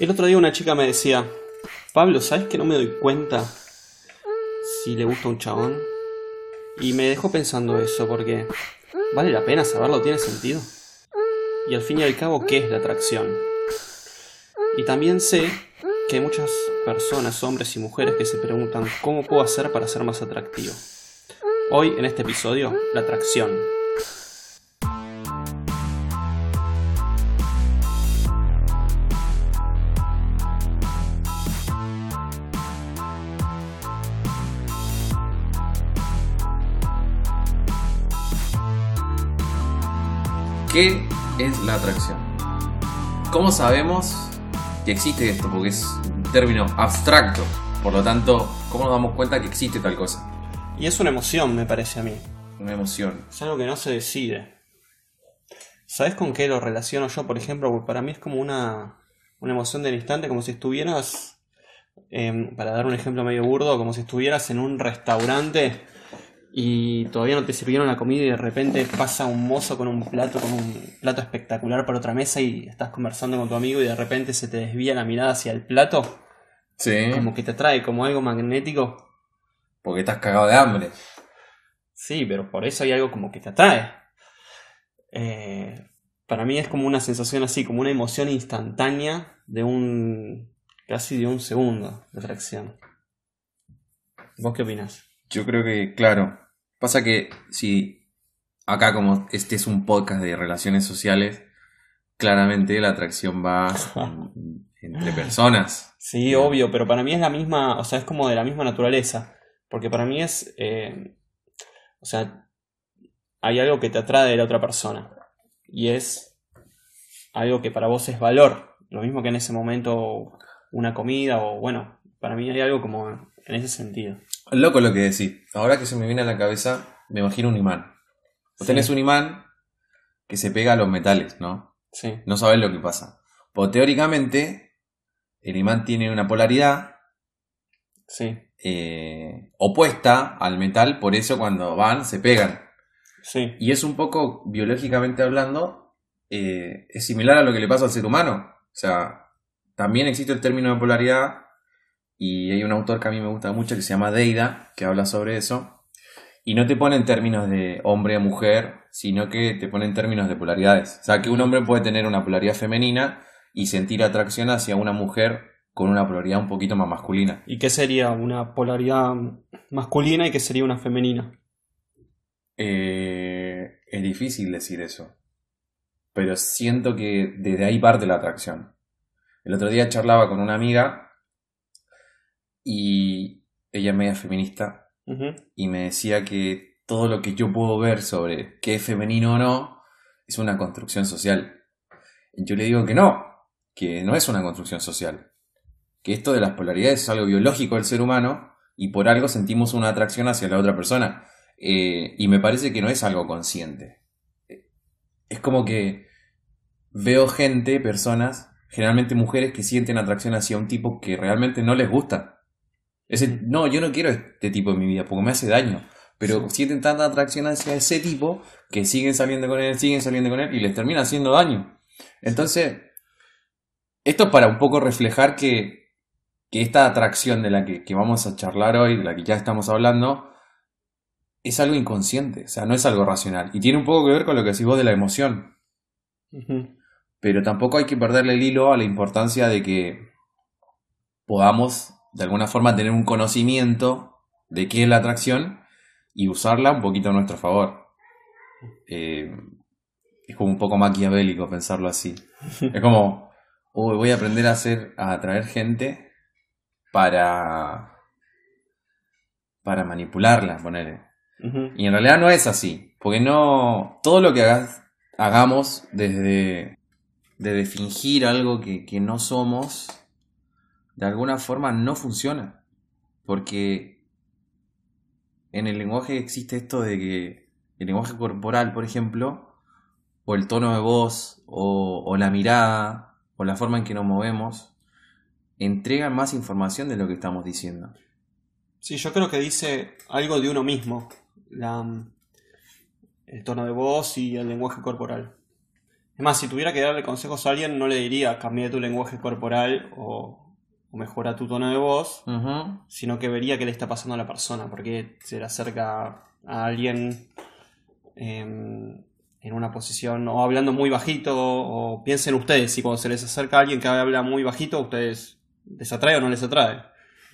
El otro día una chica me decía, Pablo, ¿sabes que no me doy cuenta si le gusta un chabón? Y me dejó pensando eso, porque ¿vale la pena saberlo? ¿Tiene sentido? Y al fin y al cabo, ¿qué es la atracción? Y también sé que hay muchas personas, hombres y mujeres, que se preguntan ¿cómo puedo hacer para ser más atractivo? Hoy, en este episodio, la atracción. ¿Qué es la atracción? ¿Cómo sabemos que existe esto? Porque es un término abstracto. Por lo tanto, ¿cómo nos damos cuenta que existe tal cosa? Y es una emoción, me parece a mí. Una emoción. Es algo que no se decide. ¿Sabes con qué lo relaciono yo, por ejemplo? Porque para mí es como una, una emoción del instante, como si estuvieras, em, para dar un ejemplo medio burdo, como si estuvieras en un restaurante y todavía no te sirvieron la comida y de repente pasa un mozo con un plato, con un plato espectacular para otra mesa y estás conversando con tu amigo y de repente se te desvía la mirada hacia el plato, Sí. como que te atrae, como algo magnético. Porque estás cagado de hambre. Sí, pero por eso hay algo como que te atrae. Eh, para mí es como una sensación así, como una emoción instantánea de un. casi de un segundo de atracción. ¿Vos qué opinas? Yo creo que, claro. Pasa que si acá como este es un podcast de relaciones sociales, claramente la atracción va en- entre personas. Sí, obvio, pero para mí es la misma, o sea, es como de la misma naturaleza. Porque para mí es. eh, o sea, hay algo que te atrae de la otra persona. Y es algo que para vos es valor. Lo mismo que en ese momento una comida o bueno, para mí hay algo como en ese sentido. Loco lo que decís. Ahora que se me viene a la cabeza, me imagino un imán. Vos Sí. tenés un imán que se pega a los metales, ¿no? Sí, No sabés lo que pasa. Pues teóricamente, el imán tiene una polaridad sí, eh, opuesta al metal, por eso cuando van se pegan. sí. Y es un poco, biológicamente hablando, eh, es similar a lo que le pasa al ser humano. O sea, también existe el término de polaridad y hay un autor que a mí me gusta mucho que se llama Deida, que habla sobre eso. Y no te pone en términos de hombre a mujer, sino que te pone en términos de polaridades. O sea, que un hombre puede tener una polaridad femenina y sentir atracción hacia una mujer con una polaridad un poquito más masculina. ¿Y qué sería una polaridad masculina y qué sería una femenina? Eh, es difícil decir eso. Pero siento que desde ahí parte la atracción. El otro día charlaba con una amiga y ella es media feminista y me decía que todo lo que yo puedo ver sobre qué es femenino o no es una construcción social. Y yo le digo que no, que no es una construcción social. Que esto de las polaridades es algo biológico del ser humano y por algo sentimos una atracción hacia la otra persona. Eh, y me parece que no es algo consciente. Es como que veo gente, personas, generalmente mujeres que sienten atracción hacia un tipo que realmente no les gusta. Ese, no, yo no quiero este tipo en mi vida porque me hace daño. Pero Sí. sienten tanta atracción hacia ese tipo que siguen saliendo con él, siguen saliendo con él y les termina haciendo daño. Entonces, esto es para un poco reflejar que, que esta atracción de la que, que vamos a charlar hoy, de la que ya estamos hablando, es algo inconsciente, o sea, no es algo racional. Y tiene un poco que ver con lo que decís vos de la emoción. Pero tampoco hay que perderle el hilo a la importancia de que podamos, de alguna forma, tener un conocimiento de qué es la atracción y usarla un poquito a nuestro favor. Eh, es como un poco maquiavélico pensarlo así. Es como, "Uy, voy a aprender a hacer, a atraer gente para, para manipularla, poner. Ujú. Y en realidad no es así, porque no, todo lo que hagas, hagamos desde, desde fingir algo que, que no somos, de alguna forma no funciona. Porque en el lenguaje existe esto de que el lenguaje corporal, por ejemplo, o el tono de voz, o, la mirada, o la forma en que nos movemos, entregan más información de lo que estamos diciendo. Sí, yo creo que dice algo de uno mismo, el tono de voz y el lenguaje corporal. Es más, si tuviera que darle consejos a alguien, no le diría cambia tu lenguaje corporal o, o mejora tu tono de voz, sino que vería qué le está pasando a la persona, porque se le acerca a alguien em, en una posición o hablando muy bajito, o piensen ustedes, si cuando se les acerca a alguien que habla muy bajito, ustedes les atrae o no les atrae.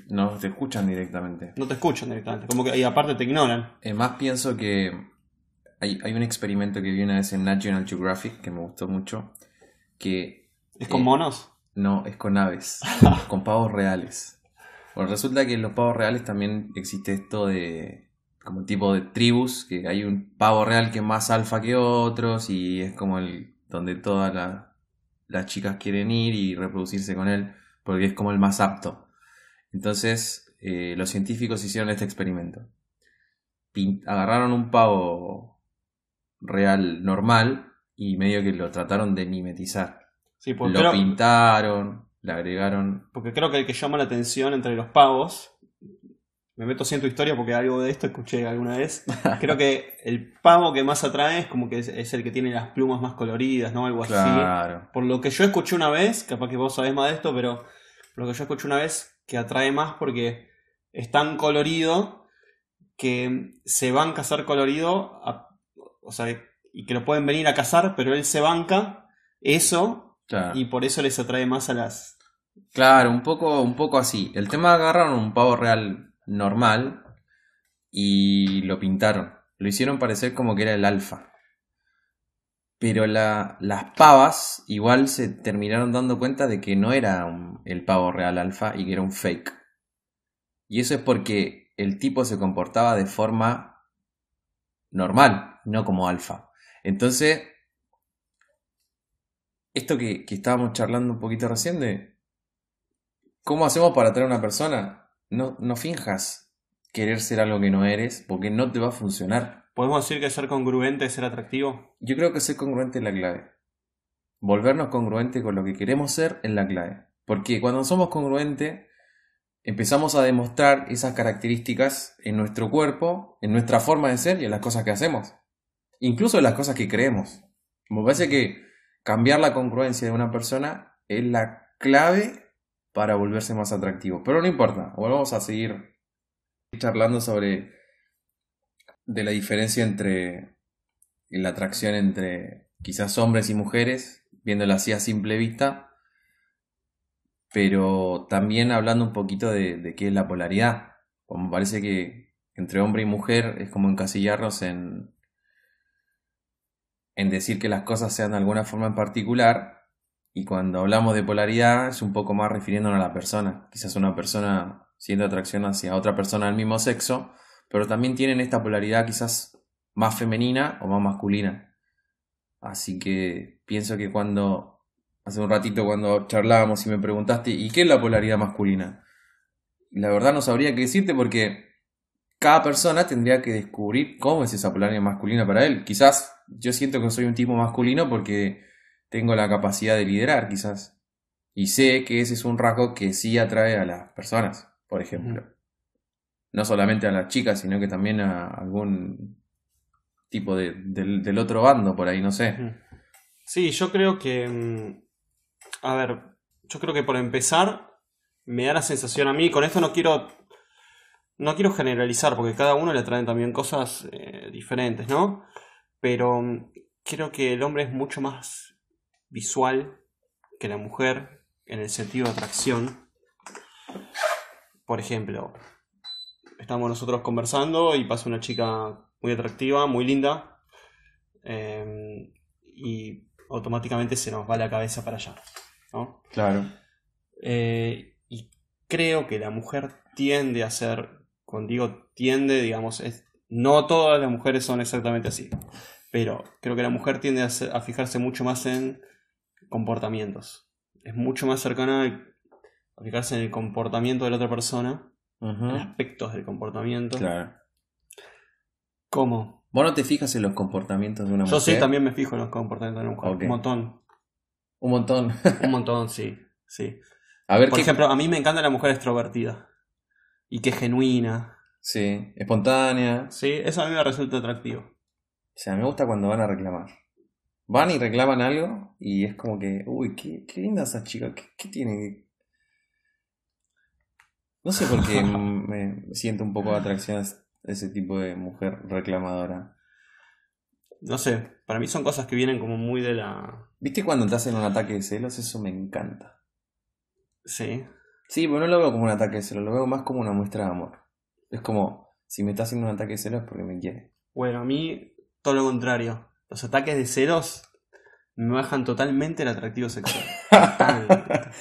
No te escuchan directamente. No te escuchan directamente, como que y aparte te ignoran. Eh, más pienso que hay, hay un experimento que vi una vez en National Geographic que me gustó mucho, que ¿Es con Eh, monos? No es con aves, con pavos reales. Bueno, resulta que en los pavos reales también existe esto de como tipo de tribus, que hay un pavo real que es más alfa que otros y es como el donde todas la- las chicas quieren ir y reproducirse con él, porque es como el más apto. Entonces, eh, los científicos hicieron este experimento. Agarraron un pavo real normal y medio que lo trataron de mimetizar. Sí, Lo pintaron, le agregaron. porque creo que el que llama la atención entre los pavos, me meto así en tu historia porque algo de esto escuché alguna vez, creo que el pavo que más atrae es como que es, es el que tiene las plumas más coloridas, ¿no? Algo así. Claro. Por lo que yo escuché una vez, capaz que vos sabés más de esto, pero por lo que yo escuché una vez, que atrae más porque es tan colorido que se van a cazar colorido, a- o sea, y que lo pueden venir a cazar, pero él se banca eso Claro. y por eso les atrae más a las... Claro, un poco, un poco así. El tema agarraron un pavo real normal y lo pintaron. Lo hicieron parecer como que era el alfa. Pero la- las pavas igual se terminaron dando cuenta de que no era un- el pavo real alfa y que era un fake. Y eso es porque el tipo se comportaba de forma normal, no como alfa. Entonces, esto que, que estábamos charlando un poquito recién de cómo hacemos para atraer a una persona, no, no finjas querer ser algo que no eres, porque no te va a funcionar. ¿Podemos decir que ser congruente es ser atractivo? Yo creo que ser congruente es la clave. Volvernos congruente con lo que queremos ser es la clave. Porque cuando somos congruentes, empezamos a demostrar esas características en nuestro cuerpo, en nuestra forma de ser y en las cosas que hacemos. Incluso en las cosas que creemos. Me parece que cambiar la congruencia de una persona es la clave para volverse más atractivo. Pero no importa, volvamos a seguir charlando sobre de la diferencia entre la atracción entre quizás hombres y mujeres, viéndolo así a simple vista, pero también hablando un poquito de, de qué es la polaridad. Como parece que entre hombre y mujer es como encasillarnos en, en decir que las cosas sean de alguna forma en particular, y cuando hablamos de polaridad es un poco más refiriéndonos a la persona. Quizás una persona siendo atracción hacia otra persona del mismo sexo, pero también tienen esta polaridad quizás más femenina o más masculina. Así que pienso que cuando, hace un ratito cuando charlábamos y me preguntaste, ¿y qué es la polaridad masculina? La verdad no sabría qué decirte porque cada persona tendría que descubrir cómo es esa polaridad masculina para él. Quizás yo siento que soy un tipo masculino porque tengo la capacidad de liderar, quizás. Y sé que ese es un rasgo que sí atrae a las personas, por ejemplo. No solamente a las chicas, sino que también a algún tipo de, del, del otro bando por ahí, no sé. Sí, yo creo que... mm, A ver, yo creo que por empezar, me da la sensación a mí, con esto no quiero... No quiero generalizar, porque cada uno le traen también cosas eh, diferentes, ¿no? Pero mm, creo que el hombre es mucho más visual que la mujer en el sentido de atracción. Por ejemplo, estamos nosotros conversando y pasa una chica muy atractiva, muy linda, eh, y automáticamente se nos va la cabeza para allá, ¿no? Claro. Eh, y creo que la mujer tiende a ser, cuando digo tiende, digamos, es, no todas las mujeres son exactamente así, pero creo que la mujer tiende a, ser- a fijarse mucho más en comportamientos. Es mucho más cercana a fijarse en el comportamiento de la otra persona, en aspectos del comportamiento. Claro. ¿Cómo? ¿Vos no te fijas en los comportamientos de una Yo mujer? sí también me fijo en los comportamientos de una mujer. Un montón. Un montón. Un montón, sí. sí. A ver Por qué. ejemplo, a mí me encanta la mujer extrovertida. Y que es genuina. Sí, espontánea. Sí, eso a mí me resulta atractivo. O sea, me gusta cuando van a reclamar. van y reclaman algo y es como que, uy, qué, qué linda esa chica, ¿qué, qué tiene? No sé por qué me siento un poco de atracción a ese tipo de mujer reclamadora. No sé, para mí son cosas que vienen como muy de la... ¿Viste cuando te hacen un ataque de celos? Eso me encanta. Sí. Sí, pero no lo veo como un ataque de celos, lo veo más como una muestra de amor. Es como, si me está haciendo un ataque de celos es porque me quiere. Bueno, a mí todo lo contrario. Los ataques de celos me bajan totalmente el atractivo sexual.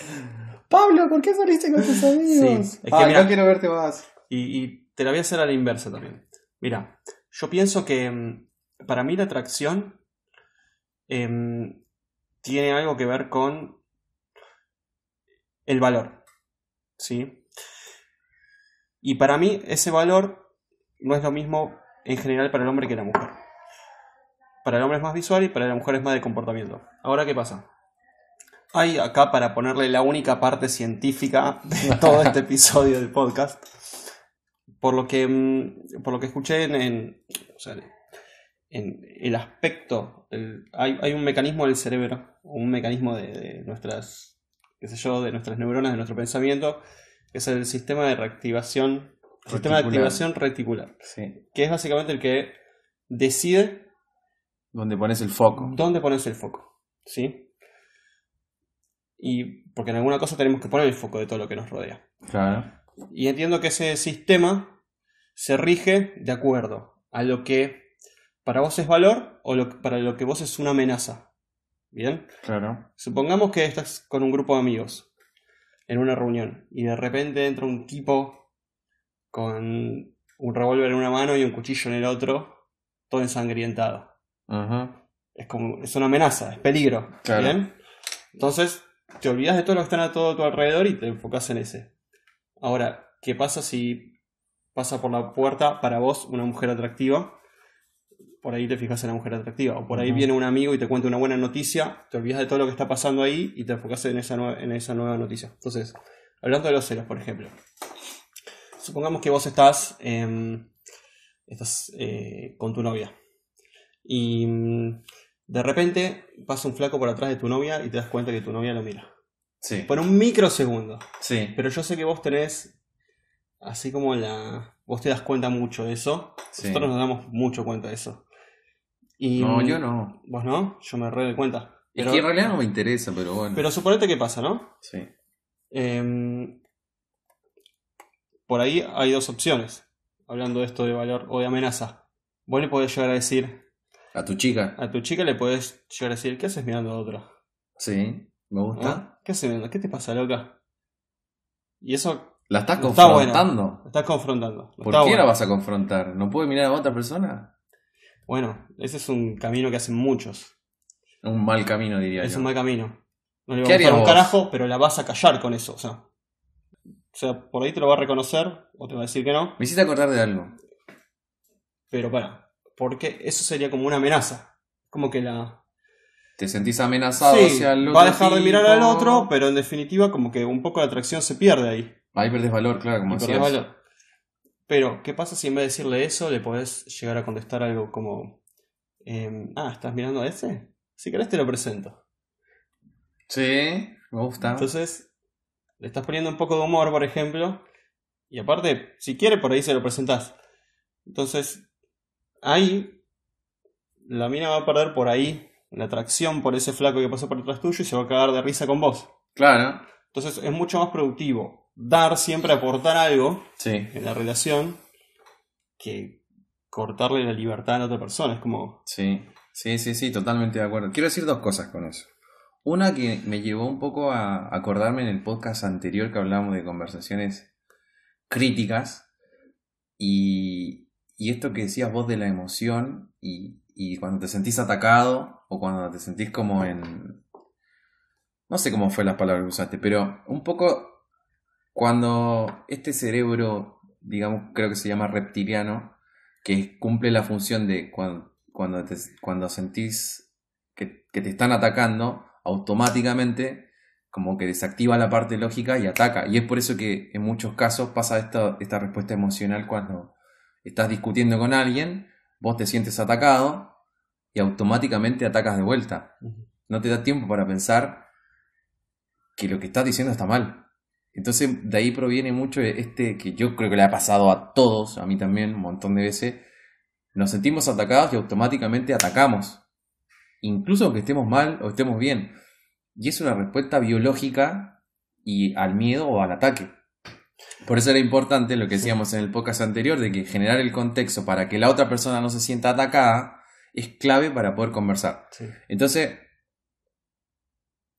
Pablo, ¿por qué saliste con tus amigos? Sí, es que Ay, mira- no quiero verte más. Y, y te la voy a hacer a la inversa también. Mira, yo pienso que mm, para mí la atracción em, tiene algo que ver con el valor. ¿Sí? Y para mí ese valor no es lo mismo en general para el hombre que la mujer. Para el hombre es más visual y para la mujer es más de comportamiento. Ahora, ¿qué pasa? Hay acá para ponerle la única parte científica de todo este episodio del podcast por lo que mm, por lo que escuché en, en, o sea, en el aspecto el- hay, hay un mecanismo del cerebro un mecanismo de, de nuestras qué sé yo de nuestras neuronas de nuestro pensamiento que es el sistema de reactivación sistema de Reticular. activación reticular Sí. que es básicamente el que decide Donde pones el foco. dónde pones el foco ¿sí? y porque en alguna cosa tenemos que poner el foco de todo lo que nos rodea Claro. Y entiendo que ese sistema se rige de acuerdo a lo que para vos es valor o lo, para lo que vos es una amenaza. ¿Bien? Claro. Supongamos que estás con un grupo de amigos en una reunión y de repente entra un tipo con un revólver en una mano y un cuchillo en el otro, todo ensangrentado. Ajá. Es como, es una amenaza, es peligro. Claro. ¿Bien? Entonces, te olvidas de todo lo que está a todo tu alrededor y te enfocas en ese. Ahora, ¿qué pasa si pasa por la puerta para vos una mujer atractiva? Por ahí te fijas en la mujer atractiva. O por ahí viene un amigo y te cuenta una buena noticia, te olvidas de todo lo que está pasando ahí y te enfocas en esa, en esa nueva noticia. Entonces, hablando de los celos, por ejemplo. Supongamos que vos estás, estás eh, con tu novia. Y mm, de repente pasa un flaco por atrás de tu novia y te das cuenta que tu novia lo mira. Sí. Por un microsegundo. Sí. Pero yo sé que vos tenés, así como la... Vos te das cuenta mucho de eso. Sí. Nosotros nos damos mucho cuenta de eso. Y, No, yo no. ¿Vos no? Yo me re doy cuenta. Es Pero, que en realidad no me interesa, pero bueno. pero suponete que pasa, ¿no? Sí. Em, por ahí hay dos opciones. Hablando de esto de valor o de amenaza. Vos le podés llegar a decir, A tu chica. a tu chica le podés llegar a decir, ¿qué haces mirando a otra? Sí. Me gusta. ¿Qué haces mirando? ¿Qué te pasa, loca? Y eso La estás No está bueno. confrontando. lo estás confrontando. No ¿Por qué la bueno. vas a confrontar? ¿No puede mirar a otra persona? Bueno, ese es un camino que hacen muchos. Un mal camino, diría Es yo. un mal camino. No le ¿Qué va a gustar un vos? carajo, pero la vas a callar con eso. O sea, o sea, por ahí te lo va a reconocer o te va a decir que no. Me hiciste acordar de algo. Pero para, porque eso sería como una amenaza. Como que la... Te sentís amenazado Sí, hacia el otro va a dejar de mirar al otro, pero en definitiva como que un poco la atracción se pierde ahí. Ahí perdés valor, claro, como decías. valor. Pero, ¿qué pasa si en vez de decirle eso le podés llegar a contestar algo como... em, ah, ¿estás mirando a ese? Si querés te lo presento. Sí, me gusta. Entonces, le estás poniendo un poco de humor, por ejemplo. Y aparte, si quiere, por ahí se lo presentás. Entonces, ahí, la mina va a perder por ahí la atracción por ese flaco que pasó por detrás tuyo y se va a cagar de risa con vos. Claro. Entonces, es mucho más productivo dar siempre, aportar algo Sí. en la relación que cortarle la libertad a la otra persona. Es como, Sí, sí, sí, sí, totalmente de acuerdo. Quiero decir dos cosas con eso. Una que me llevó un poco a acordarme en el podcast anterior que hablábamos de conversaciones críticas y, y esto que decías vos de la emoción y, y cuando te sentís atacado o cuando te sentís como en... No sé cómo fue la palabra que usaste, pero un poco cuando este cerebro, digamos, creo que se llama reptiliano, que cumple la función de cuando, cuando, te, cuando sentís que, que te están atacando, automáticamente como que desactiva la parte lógica y ataca. Y es por eso que en muchos casos pasa esta, esta respuesta emocional cuando estás discutiendo con alguien, vos te sientes atacado y automáticamente atacas de vuelta. No te da tiempo para pensar que lo que estás diciendo está mal. Entonces, de ahí proviene mucho este que yo creo que le ha pasado a todos, a mí también, un montón de veces. Nos sentimos atacados y automáticamente atacamos. Incluso aunque estemos mal o estemos bien. Y es una respuesta biológica y al miedo o al ataque. Por eso era importante lo que decíamos en el podcast anterior, de que generar el contexto para que la otra persona no se sienta atacada es clave para poder conversar. Sí. Entonces,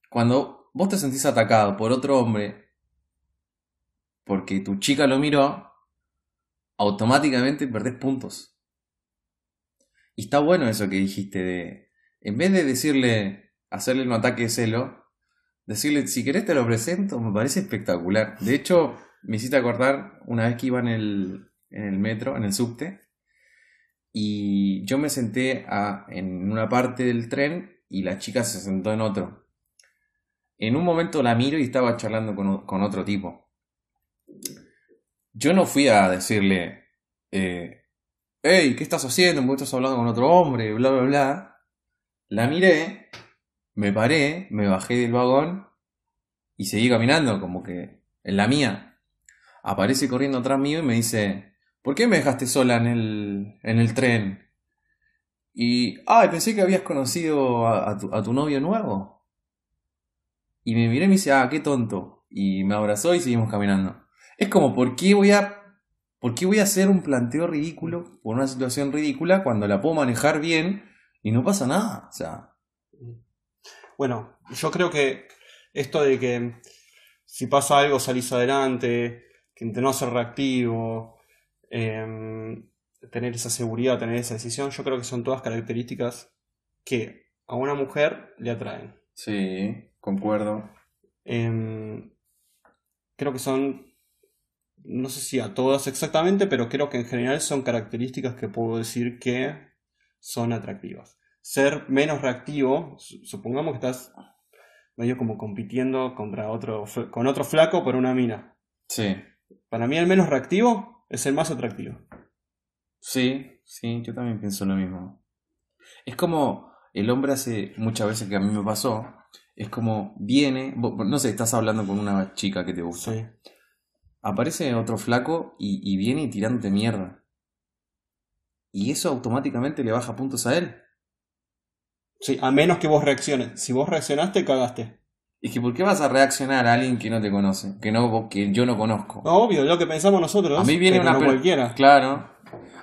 cuando vos te sentís atacado por otro hombre, porque tu chica lo miró, automáticamente perdés puntos. Y está bueno eso que dijiste de, en vez de decirle, hacerle un ataque de celo, decirle, si querés te lo presento, me parece espectacular. De hecho, me hiciste acordar una vez que iba en el, en el metro, en el subte, y yo me senté en una parte del tren y la chica se sentó en otro. En un momento la miro y estaba charlando con, con otro tipo. Yo no fui a decirle, eh, hey, ¿qué estás haciendo? ¿Por qué estás hablando con otro hombre? Bla, bla, bla. La miré, me paré, me bajé del vagón y seguí caminando, como que en la mía. Aparece corriendo atrás mío y me dice, ¿por qué me dejaste sola en el, en el tren? Y, ay, pensé que habías conocido a, a tu, a tu novio nuevo. Y me miré y me dice, ah, qué tonto. Y me abrazó y seguimos caminando. Es como, ¿por qué voy a, por qué voy a hacer un planteo ridículo por una situación ridícula cuando la puedo manejar bien y no pasa nada? O sea, Bueno, yo creo que esto de que si pasa algo salís adelante, que no ser reactivo, em, tener esa seguridad, tener esa decisión, yo creo que son todas características que a una mujer le atraen. sí, concuerdo. Em, creo que son, no sé si a todas exactamente, pero creo que en general son características que puedo decir que son atractivas. Ser menos reactivo, su- supongamos que estás medio como compitiendo contra otro, con otro flaco por una mina. Sí, Para mí el menos reactivo es el más atractivo. sí, sí, yo también pienso lo mismo. Es como el hombre hace muchas veces que a mí me pasó, es como viene, no sé, estás hablando con una chica que te gusta. Sí. Aparece otro flaco y, y viene y tirándote mierda. Y eso automáticamente le baja puntos a él. Sí, a menos que vos reacciones. Si vos reaccionaste, cagaste. Es que ¿por qué vas a reaccionar a alguien que no te conoce? Que no que yo no conozco. No, obvio, lo que pensamos nosotros. a mí viene una no cualquiera. Claro.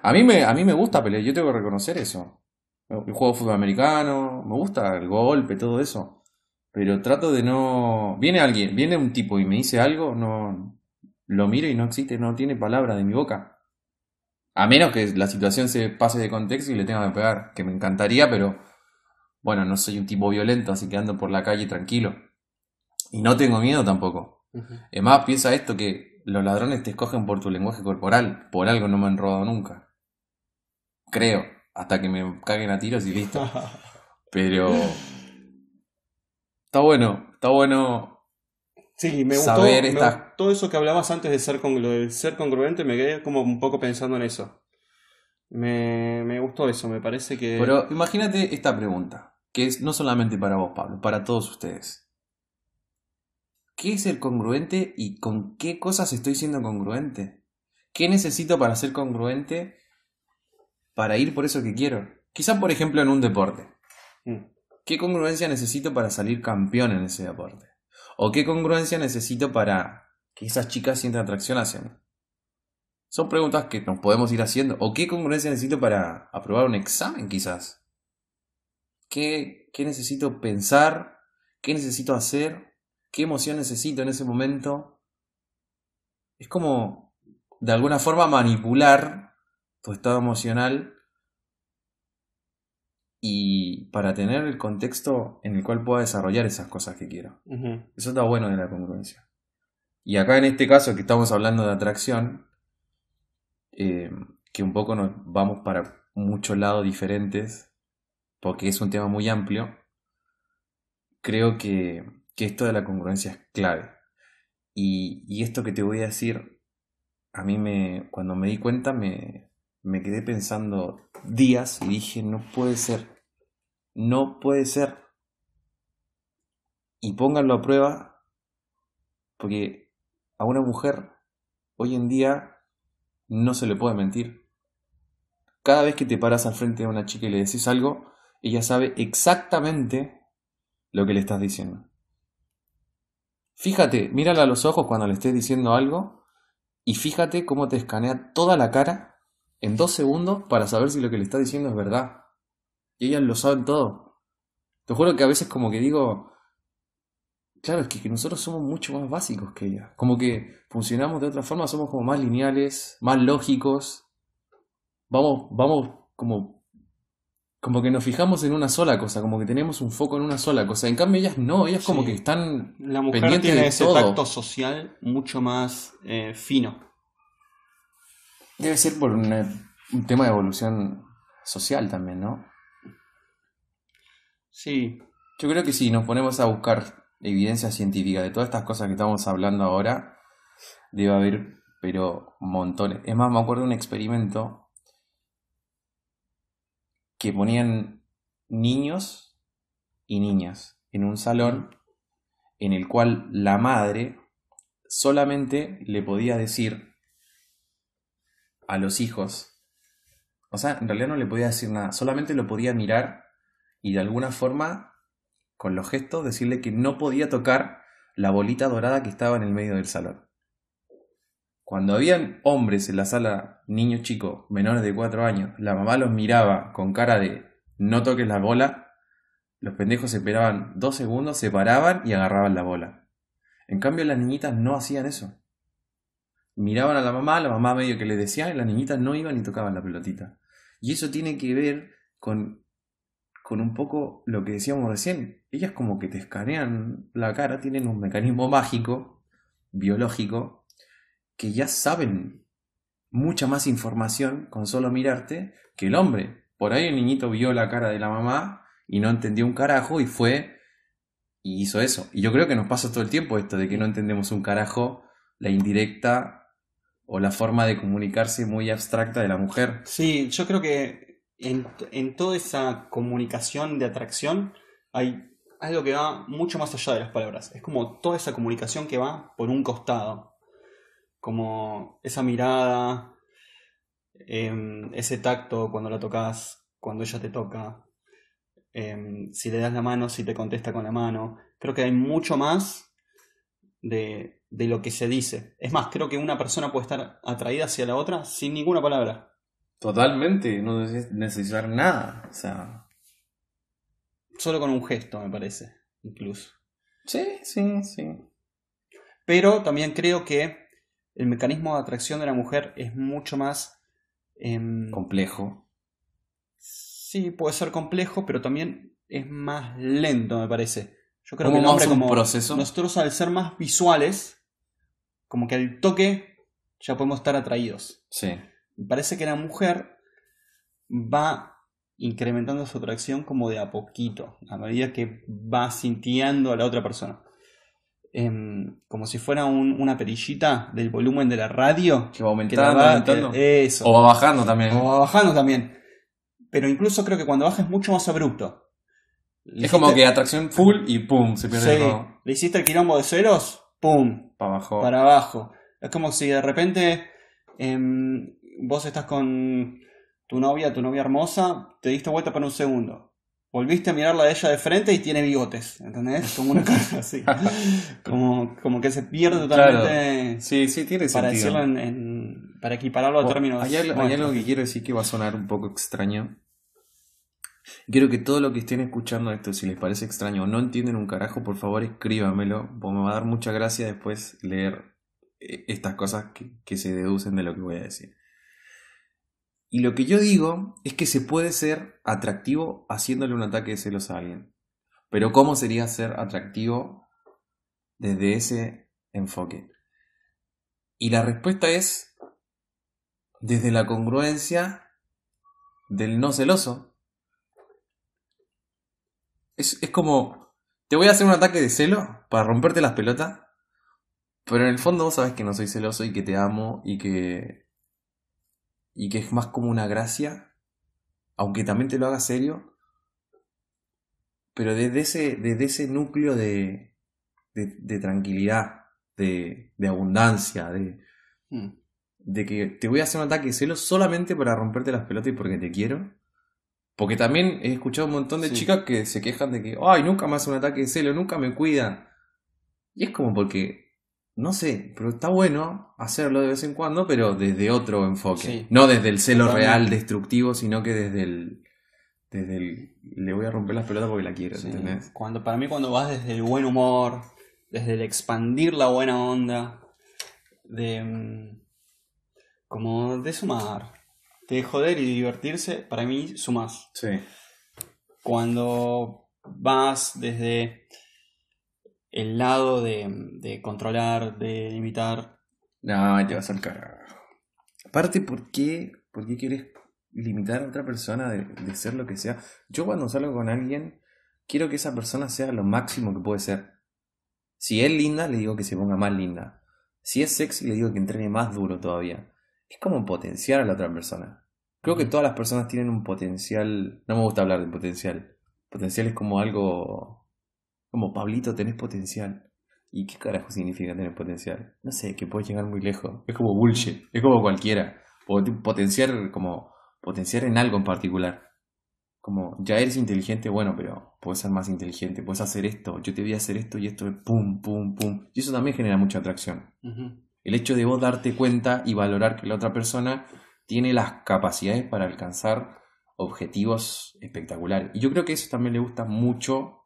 A mí me a mí me gusta pelear, yo tengo que reconocer eso. Yo juego fútbol americano, me gusta el golpe, todo eso. Pero trato de no viene alguien, viene un tipo y me dice algo, no lo miro y no existe, no tiene palabra de mi boca. A menos que la situación se pase de contexto y le tenga que pegar, que me encantaría, pero bueno, no soy un tipo violento, así que ando por la calle tranquilo. Y no tengo miedo tampoco. Ujú. Es más, piensa esto que los ladrones te escogen por tu lenguaje corporal. Por algo no me han robado nunca. Creo. Hasta que me caguen a tiros y listo. Pero... Está bueno. Está bueno. Sí, me gustó, Saber me esta- gustó eso que hablabas antes de ser con lo de ser congruente, me quedé como un poco pensando en eso. Me, me gustó eso, me parece que Pero imagínate esta pregunta. Que es no solamente para vos, Pablo. Para todos ustedes. ¿Qué es el congruente y con qué cosas estoy siendo congruente? ¿Qué necesito para ser congruente para ir por eso que quiero? Quizá, por ejemplo, en un deporte. Mm. ¿Qué congruencia necesito para salir campeón en ese deporte? ¿O qué congruencia necesito para que esas chicas sientan atracción hacia mí? Son preguntas que nos podemos ir haciendo. ¿O qué congruencia necesito para aprobar un examen quizás? ¿Qué, qué necesito pensar? ¿Qué necesito hacer? ¿Qué emoción necesito en ese momento? Es como, de alguna forma, manipular tu estado emocional y para tener el contexto en el cual pueda desarrollar esas cosas que quiero. Eso está bueno de la congruencia. Y acá en este caso que estamos hablando de atracción, eh, que un poco nos vamos para muchos lados diferentes, porque es un tema muy amplio, creo que, que esto de la congruencia es clave. Y, y esto que te voy a decir, a mí me, cuando me di cuenta me, me quedé pensando días y dije, no puede ser. no puede ser. Y pónganlo a prueba, porque a una mujer hoy en día no se le puede mentir. Cada vez que te paras al frente de una chica y le decís algo, ella sabe exactamente lo que le estás diciendo. Fíjate, mírala a los ojos cuando le estés diciendo algo y fíjate cómo te escanea toda la cara en dos segundos para saber si lo que le estás diciendo es verdad. Y ellas lo saben todo. Te juro que a veces como que digo, claro, es que, nosotros somos mucho más básicos que ellas. Como que funcionamos de otra forma, somos como más lineales, más lógicos. Vamos, vamos como como que nos fijamos en una sola cosa, como que tenemos un foco en una sola cosa. En cambio, ellas no, ellas como que están La mujer tiene ese tacto social mucho más eh, fino. Debe ser por un, tema de evolución social también, ¿no? Sí. Yo creo que si nos ponemos a buscar evidencia científica de todas estas cosas que estamos hablando ahora, debe haber, pero montones. Es más, me acuerdo de un experimento que ponían niños y niñas en un salón en el cual la madre solamente le podía decir a los hijos, o sea, en realidad no le podía decir nada, solamente lo podía mirar y de alguna forma, con los gestos, decirle que no podía tocar la bolita dorada que estaba en el medio del salón. Cuando habían hombres en la sala, niños chicos, menores de 4 años, la mamá los miraba con cara de no toques la bola, los pendejos esperaban dos segundos, se paraban y agarraban la bola. En cambio las niñitas no hacían eso. Miraban a la mamá, la mamá medio que le decía y las niñitas no iban y tocaban la pelotita. Y eso tiene que ver con, con un poco lo que decíamos recién. Ellas como que te escanean la cara, tienen un mecanismo mágico, biológico, que ya saben mucha más información con solo mirarte que el hombre. Por ahí el niñito vio la cara de la mamá y no entendió un carajo y fue y hizo eso. Y yo creo que nos pasa todo el tiempo esto de que no entendemos un carajo, la indirecta o la forma de comunicarse muy abstracta de la mujer. Sí, yo creo que en, en toda esa comunicación de atracción hay algo que va mucho más allá de las palabras. Es como toda esa comunicación que va por un costado como esa mirada, em, ese tacto cuando la tocas, cuando ella te toca, em, si le das la mano, si te contesta con la mano. Creo que hay mucho más de, de lo que se dice. Es más, creo que una persona puede estar atraída hacia la otra sin ninguna palabra. Totalmente, no necesitar nada. O sea. Solo con un gesto, me parece, incluso. Sí, sí, sí. Pero también creo que el mecanismo de atracción de la mujer es mucho más... Em, complejo. Sí, puede ser complejo, pero también es más lento, me parece. Yo creo que el hombre como proceso? nosotros al ser más visuales, como que al toque ya podemos estar atraídos. Sí. Me parece que la mujer va incrementando su atracción como de a poquito, a medida que va sintiendo a la otra persona. Em, como si fuera una perillita del volumen de la radio. Que va aumentando, eso. O va bajando también. O va bajando también. Pero incluso creo que cuando baja es mucho más abrupto. es como que atracción full y pum, se pierde todo. Le hiciste el quilombo de ceros, pum. Para abajo. Para abajo. Es como si de repente em, vos estás con tu novia, tu novia hermosa, te diste vuelta para un segundo volviste a mirarla a ella de frente y tiene bigotes, ¿entendés? Como una cosa así. Como, como que se pierde totalmente. Sí, sí, tiene para sentido. Decirlo en, para equipararlo a términos. Hay, algo, que quiero decir que va a sonar un poco extraño. Quiero que todo lo que estén escuchando esto, si les parece extraño o no entienden un carajo, por favor escríbamelo, porque me va a dar mucha gracia después leer eh, estas cosas que se deducen de lo que voy a decir. Y lo que yo digo es que se puede ser atractivo haciéndole un ataque de celos a alguien. Pero ¿cómo sería ser atractivo desde ese enfoque? Y la respuesta es desde la congruencia del no celoso. Es, es como, te voy a hacer un ataque de celo para romperte las pelotas, pero en el fondo vos sabes que no soy celoso y que te amo y que y que es más como una gracia, aunque también te lo haga serio, pero desde ese, desde ese núcleo de, de, de tranquilidad, de, de abundancia, de, Mm. de que te voy a hacer un ataque de celos solamente para romperte las pelotas y porque te quiero. Porque también he escuchado un montón de Sí. chicas que se quejan de que, ay, nunca me hace un ataque de celos, nunca me cuida. Y es como porque, no sé, pero está bueno hacerlo de vez en cuando, pero desde otro enfoque. Sí. No desde el celo Totalmente. real destructivo, sino que desde el, desde el, le voy a romper las pelotas porque la quiero, Sí. ¿entendés? Cuando, para mí cuando vas desde el buen humor, desde el expandir la buena onda, de... mm, como de sumar, de joder y divertirse, para mí sumas. Sí. Cuando vas desde el lado de, de controlar, de limitar, No, te vas al carajo. Aparte, ¿por qué, ¿por qué quieres limitar a otra persona de, de ser lo que sea? Yo cuando salgo con alguien, quiero que esa persona sea lo máximo que puede ser. Si es linda, le digo que se ponga más linda. Si es sexy, le digo que entrene más duro todavía. Es como potenciar a la otra persona. Creo que todas las personas tienen un potencial... No me gusta hablar de potencial. Potencial es como algo... Como Pablito, tenés potencial. ¿Y qué carajo significa tener potencial? No sé, que puedes llegar muy lejos. Es como bullshit. Es como cualquiera. Potenciar como potenciar en algo en particular. Como ya eres inteligente, bueno, pero puedes ser más inteligente, puedes hacer esto, yo te voy a hacer esto y esto es pum, pum, pum. Y eso también genera mucha atracción. El hecho de vos darte cuenta y valorar que la otra persona tiene las capacidades para alcanzar objetivos espectaculares. Y yo creo que eso también le gusta mucho,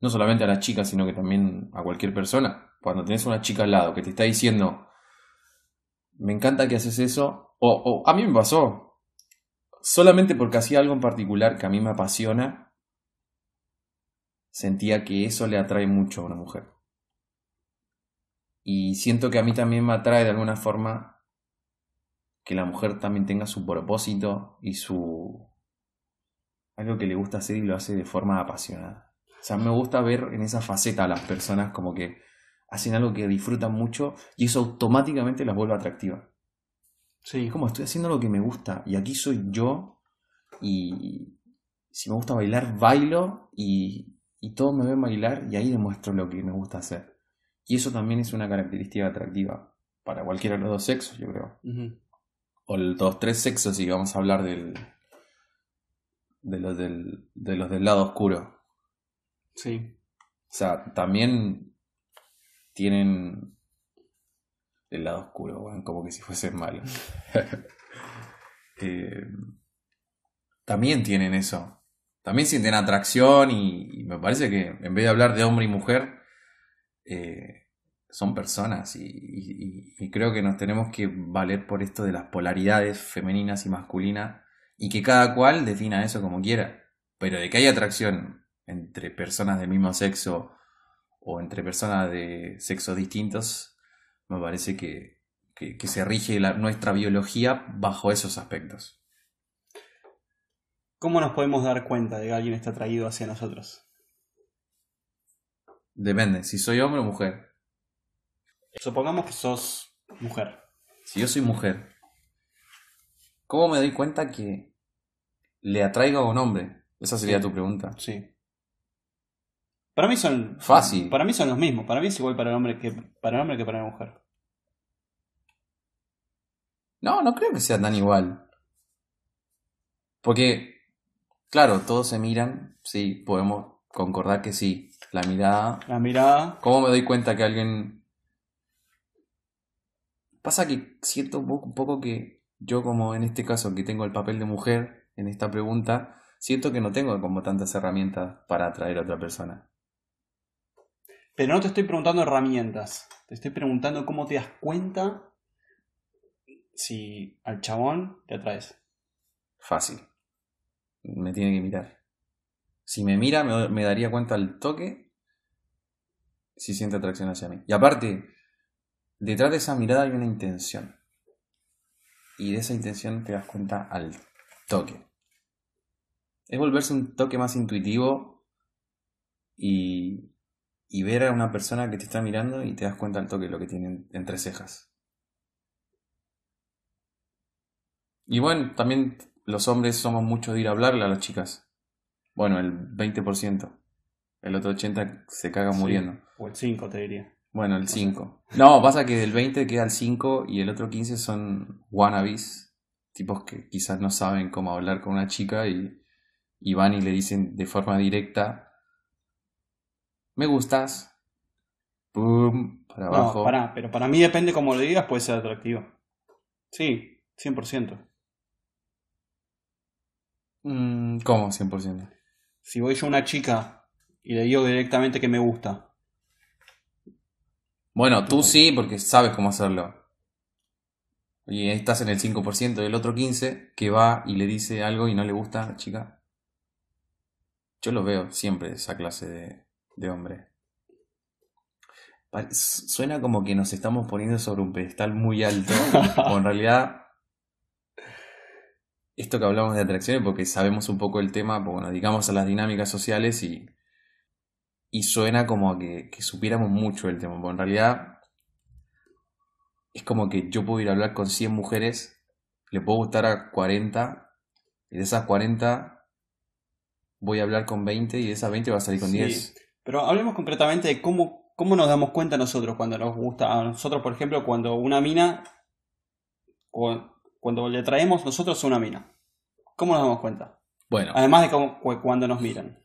no solamente a las chicas, sino que también a cualquier persona. Cuando tenés una chica al lado que te está diciendo, me encanta que haces eso, o, o a mí me pasó, solamente porque hacía algo en particular que a mí me apasiona, sentía que eso le atrae mucho a una mujer. Y siento que a mí también me atrae de alguna forma que la mujer también tenga su propósito y su... algo que le gusta hacer y lo hace de forma apasionada. O sea, me gusta ver en esa faceta a las personas como que hacen algo que disfrutan mucho y eso automáticamente las vuelve atractivas. Sí, como estoy haciendo lo que me gusta y aquí soy yo y si me gusta bailar, bailo y, y todos me ven bailar y ahí demuestro lo que me gusta hacer. Y eso también es una característica atractiva para cualquiera de los dos sexos, yo creo. O los tres sexos si vamos a hablar del, de, los del, de los del lado oscuro. Sí, O sea, también tienen el lado oscuro, como que si fuesen malos. Eh, también tienen eso. También sienten atracción y, y me parece que en vez de hablar de hombre y mujer, eh, son personas y, y- y creo que nos tenemos que valer por esto de las polaridades femeninas y masculinas y que cada cual defina eso como quiera. Pero de que hay atracción entre personas del mismo sexo o entre personas de sexos distintos, me parece que, que- que se rige la- nuestra biología bajo esos aspectos. ¿Cómo nos podemos dar cuenta de que alguien está atraído hacia nosotros? Depende, si soy hombre o mujer. Supongamos que sos mujer. Si yo soy mujer, ¿cómo me doy cuenta que le atraigo a un hombre? Esa sería Sí. tu pregunta. Sí. Para mí son. Fácil. Para mí son los mismos. Para mí es igual para el hombre que para el hombre que para la mujer. No, no creo que sea tan igual. Porque, claro, todos se miran, sí, podemos concordar que sí. La mirada La mirada. ¿Cómo me doy cuenta que alguien... Pasa que siento un poco, un poco que yo como en este caso que tengo el papel de mujer en esta pregunta, siento que no tengo como tantas herramientas para atraer a otra persona. Pero no te estoy preguntando herramientas. Te estoy preguntando cómo te das cuenta si al chabón te atraes. Fácil. Me tiene que mirar. Si me mira me, me daría cuenta al toque si siente atracción hacia mí. Y aparte, detrás de esa mirada hay una intención. Y de esa intención te das cuenta al toque. Es volverse un toque más intuitivo y, y ver a una persona que te está mirando y te das cuenta al toque lo que tiene entre cejas. Y bueno, también los hombres somos mucho de ir a hablarle a las chicas. Bueno, el 20%. El otro 80% se caga muriendo. O el 5, te diría. Bueno, el 5. No, pasa que del 20 queda el 5 y el otro 15 son wannabes. Tipos que quizás no saben cómo hablar con una chica y, y van y le dicen de forma directa: Me gustas. Pum, para abajo. No, pará, pero para mí depende cómo lo digas, puede ser atractivo. Sí, 100%. Mm, ¿Cómo 100%? Si voy yo a una chica y le digo directamente que me gusta. Bueno, tú sí, porque sabes cómo hacerlo. Y estás en el 5% del otro 15% que va y le dice algo y no le gusta a la chica. Yo lo veo siempre, esa clase de, de hombre. Suena como que nos estamos poniendo sobre un pedestal muy alto, o en realidad esto que hablamos de atracciones porque sabemos un poco el tema, porque nos dedicamos a las dinámicas sociales y, y suena como que, que supiéramos mucho el tema, porque en realidad es como que yo puedo ir a hablar con 100 mujeres, le puedo gustar a 40, y de esas 40 voy a hablar con 20 y de esas 20 va a salir con Sí, 10. Pero hablemos concretamente de cómo, cómo nos damos cuenta nosotros cuando nos gusta. A nosotros, por ejemplo, cuando una mina. cu- Cuando le traemos nosotros a una mina. ¿Cómo nos damos cuenta? Bueno, Además de cómo- cu- cuando nos miran.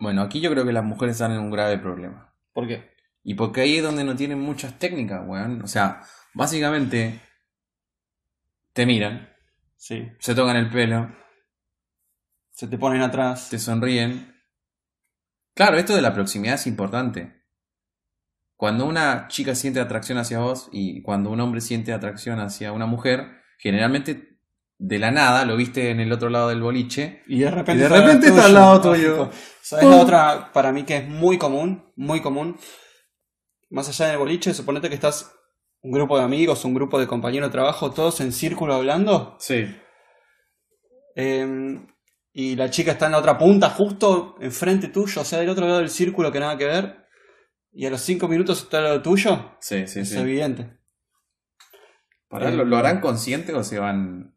bueno, aquí yo creo que las mujeres están en un grave problema. ¿Por qué? Y porque ahí es donde no tienen muchas técnicas, weón. O sea, básicamente te miran, Sí. se tocan el pelo, Se te ponen atrás. te sonríen. Claro, esto de la proximidad es importante. Cuando una chica siente atracción hacia vos y cuando un hombre siente atracción hacia una mujer, generalmente de la nada lo viste en el otro lado del boliche. Y de repente, Y de está al repente está al lado tuyo. ¿Sabes la otra para mí que es muy común? Muy común. Más allá del boliche, suponete que estás un grupo de amigos, un grupo de compañeros de trabajo, todos en círculo hablando. Sí. eh, y la chica está en la otra punta, justo enfrente tuyo, o sea, del otro lado del círculo que nada que ver. Y a los cinco minutos está al lado tuyo. Sí, sí, es sí. evidente. Pará, ¿lo, lo harán consciente o se van...?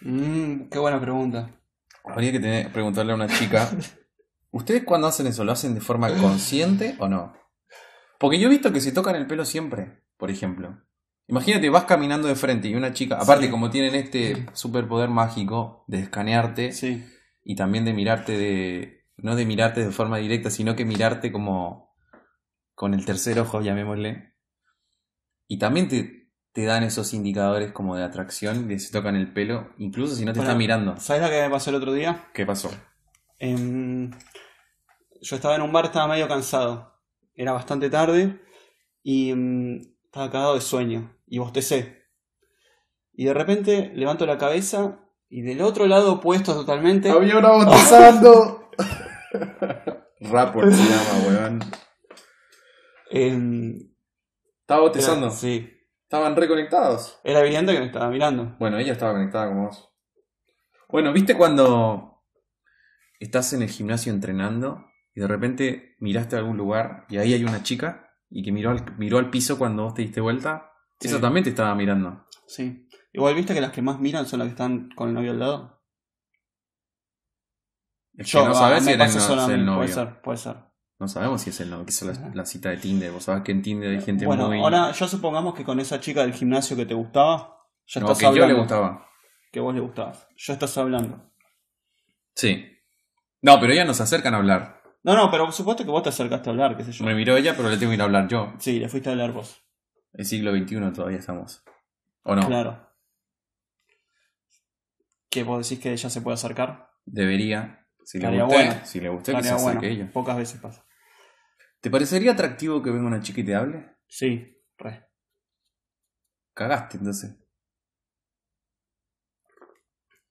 Mm, qué buena pregunta. Habría que tener- preguntarle a una chica. ¿Ustedes cuando hacen eso lo hacen de forma consciente o no? Porque yo he visto que se tocan el pelo siempre, por ejemplo. Imagínate, vas caminando de frente y una chica, aparte Sí. como tienen este superpoder mágico de escanearte Sí. y también de mirarte de... No de mirarte de forma directa, sino que mirarte como con el tercer ojo, llamémosle. Y también te, te dan esos indicadores como de atracción, de se tocan el pelo, incluso si no te Bueno, están mirando. ¿Sabes lo que me pasó el otro día? ¿Qué pasó? Em, yo estaba en un bar, estaba medio cansado. Era bastante tarde y em, estaba cagado de sueño y bostecé. Y de repente levanto la cabeza y del otro lado opuesto totalmente. Había una botezando. Rapport se llama, weón. em, Estaba era- botezando. sí, Estaban reconectados. era evidente que me estaba mirando. Bueno, ella estaba conectada como vos. Bueno, ¿viste cuando estás en el gimnasio entrenando y de repente miraste a algún lugar y ahí hay una chica y que miró al, miró al piso cuando vos te diste vuelta? Sí. Esa también te estaba mirando. Sí. Igual viste que las que más miran son las que están con el novio al lado. Es que Yo, no ah, sabes si era el, pasa no- solo a si mí, el Puede novio. ser, puede ser. No sabemos si es el novio, que es la, cita de Tinder. Vos sabés que en Tinder hay gente bueno, muy... ahora ya supongamos que con esa chica del gimnasio que te gustaba, ya no, estás que yo hablando. le gustaba. Que vos le gustabas. Ya estás hablando. Sí. No, pero ellas nos acercan a hablar. No, no, pero supuesto que vos te acercaste a hablar, qué sé yo. Me miró ella, pero le tengo que ir a hablar yo. Sí, le fuiste a hablar vos. El siglo XXI todavía estamos. ¿O no? Claro. ¿Que vos decís que ella se puede acercar? Debería. Si le Estaría gusté, bueno. si le que se Estaría acerque bueno. ella. Pocas veces pasa. ¿Te parecería atractivo que venga una chica y te hable? Sí, re. Cagaste, entonces.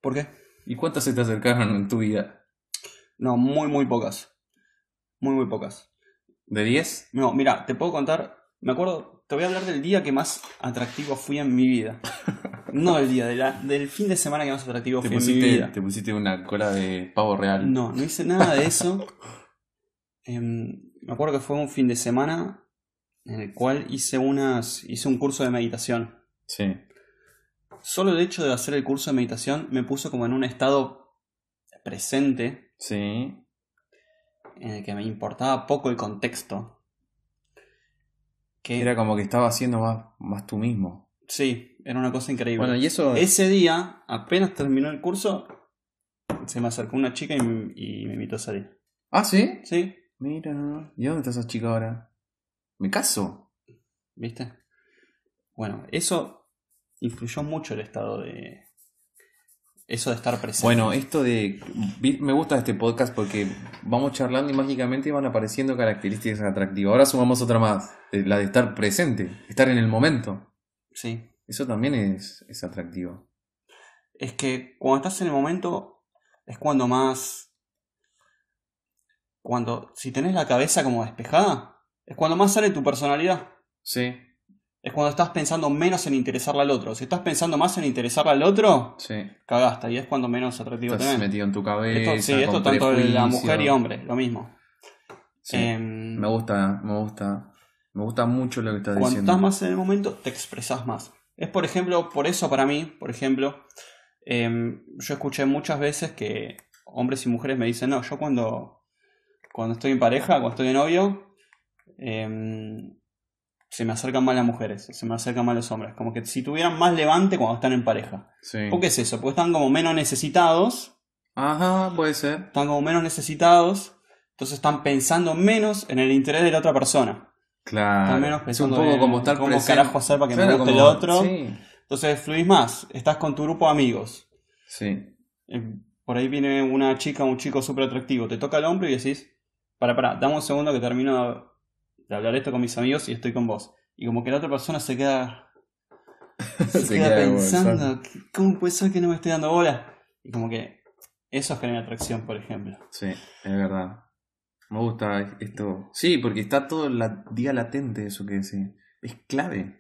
¿Por qué? ¿Y cuántas se te acercaron en tu vida? No, muy, muy pocas. Muy, muy pocas. ¿De 10? No, mira, te puedo contar. Me acuerdo, te voy a hablar del día que más atractivo fui en mi vida. No del día, de la- del fin de semana que más atractivo fui en mi vida. te pusiste una cola de pavo real. No, no hice nada de eso. Em, me acuerdo que fue un fin de semana en el cual hice unas hice un curso de meditación. Sí. Solo el hecho de hacer el curso de meditación me puso como en un estado presente, Sí. En el que me importaba poco el contexto. Que Era como que estaba haciendo más, más tú mismo. sí, era una cosa increíble. Bueno, y eso. Ese día, apenas terminó el curso, se me acercó una chica y, y me invitó a salir. Ah, sí. ¿Sí? Mira. ¿Y dónde está esa chica ahora? ¿Me caso? ¿Viste? Bueno, eso influyó mucho el estado de. Eso de estar presente. Bueno, esto de. Me gusta este podcast porque vamos charlando y mágicamente van apareciendo características atractivas. Ahora sumamos otra más, la de estar presente, estar en el momento. Sí. Eso también es, es atractivo. Es que cuando estás en el momento es cuando más. Cuando. Si tenés la cabeza como despejada, es cuando más sale tu personalidad. Sí, Es cuando estás pensando menos en interesarle al otro. Si estás pensando más en interesarle al otro, sí. cagaste. Y es cuando menos atractivo Estás te ven. metido en tu cabeza. Esto, sí, esto tanto de la mujer y hombre, lo mismo. Sí. Em, Me gusta, me gusta. Me gusta mucho lo que estás cuando diciendo. estás más en el momento, te expresas más. Es por ejemplo, por eso para mí, por ejemplo, em, yo escuché muchas veces que hombres y mujeres me dicen, no, yo cuando, cuando estoy en pareja, cuando estoy de novio, em, se me acercan más las mujeres, se me acercan más los hombres. Como que si tuvieran más levante cuando están en pareja. Sí. ¿Por qué es eso? Porque están como menos necesitados, Ajá, puede ser. están como menos necesitados, entonces están pensando menos en el interés de la otra persona. Claro. Están menos es un pensando poco en como estar cómo presente. carajo hacer para que me guste el otro. Sí. Entonces fluís más, estás con tu grupo de amigos. Sí. Eh, Por ahí viene una chica un chico súper atractivo, te toca el hombro y decís, para, para, dame un segundo que termino de hablar esto con mis amigos y estoy con vos. Y como que la otra persona se queda, se Se queda queda pensando, ¿cómo puede ser que no me esté dando bola? Y como que eso genera atracción, por ejemplo. Sí, es verdad. Me gusta esto. Sí, porque está todo la día latente eso que decís. Es clave.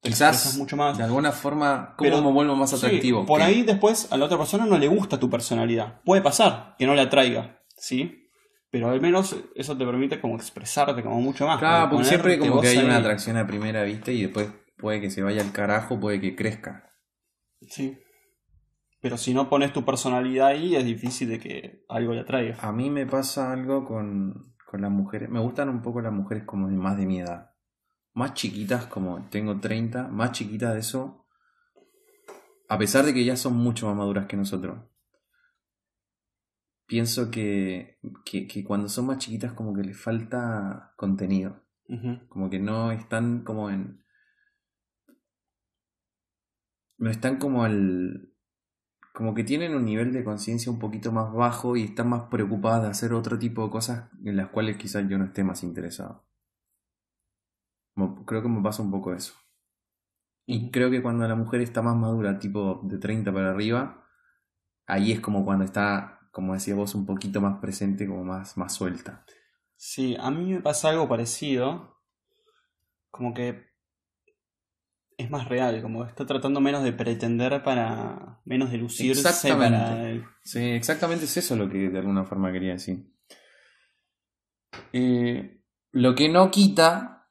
Te Quizás mucho más. de alguna forma, ¿cómo Pero- me vuelvo más Sí, atractivo? por ahí después a la otra persona no le gusta tu personalidad. Puede pasar que no la atraiga, ¿sí? Pero al menos eso te permite como expresarte como mucho más. Claro, porque siempre como que hay ahí. una atracción a primera vista y después puede que se vaya al carajo, puede que crezca. Sí. Pero si no pones tu personalidad ahí, es difícil de que algo le atraiga. A mí me pasa algo con, con las mujeres. Me gustan un poco las mujeres como de más de mi edad. Más chiquitas, como tengo 30, más chiquitas de eso. A pesar de que ya son mucho más maduras que nosotros. Pienso que, que, que cuando son más chiquitas como que les falta contenido. Como que no están como en... No están como al... Como que tienen un nivel de conciencia un poquito más bajo y están más preocupadas de hacer otro tipo de cosas en las cuales quizás yo no esté más interesado. Como- Creo que me pasa un poco eso. Y creo que cuando la mujer está más madura, tipo de 30 para arriba, ahí es como cuando está, como decía vos, un poquito más presente, como más, más suelta. Sí, a mí me pasa algo parecido. Como que es más real, como está tratando menos de pretender para. menos de lucirse Exactamente. para. el- Sí, exactamente es eso lo que de alguna forma quería decir. Eh, lo que no quita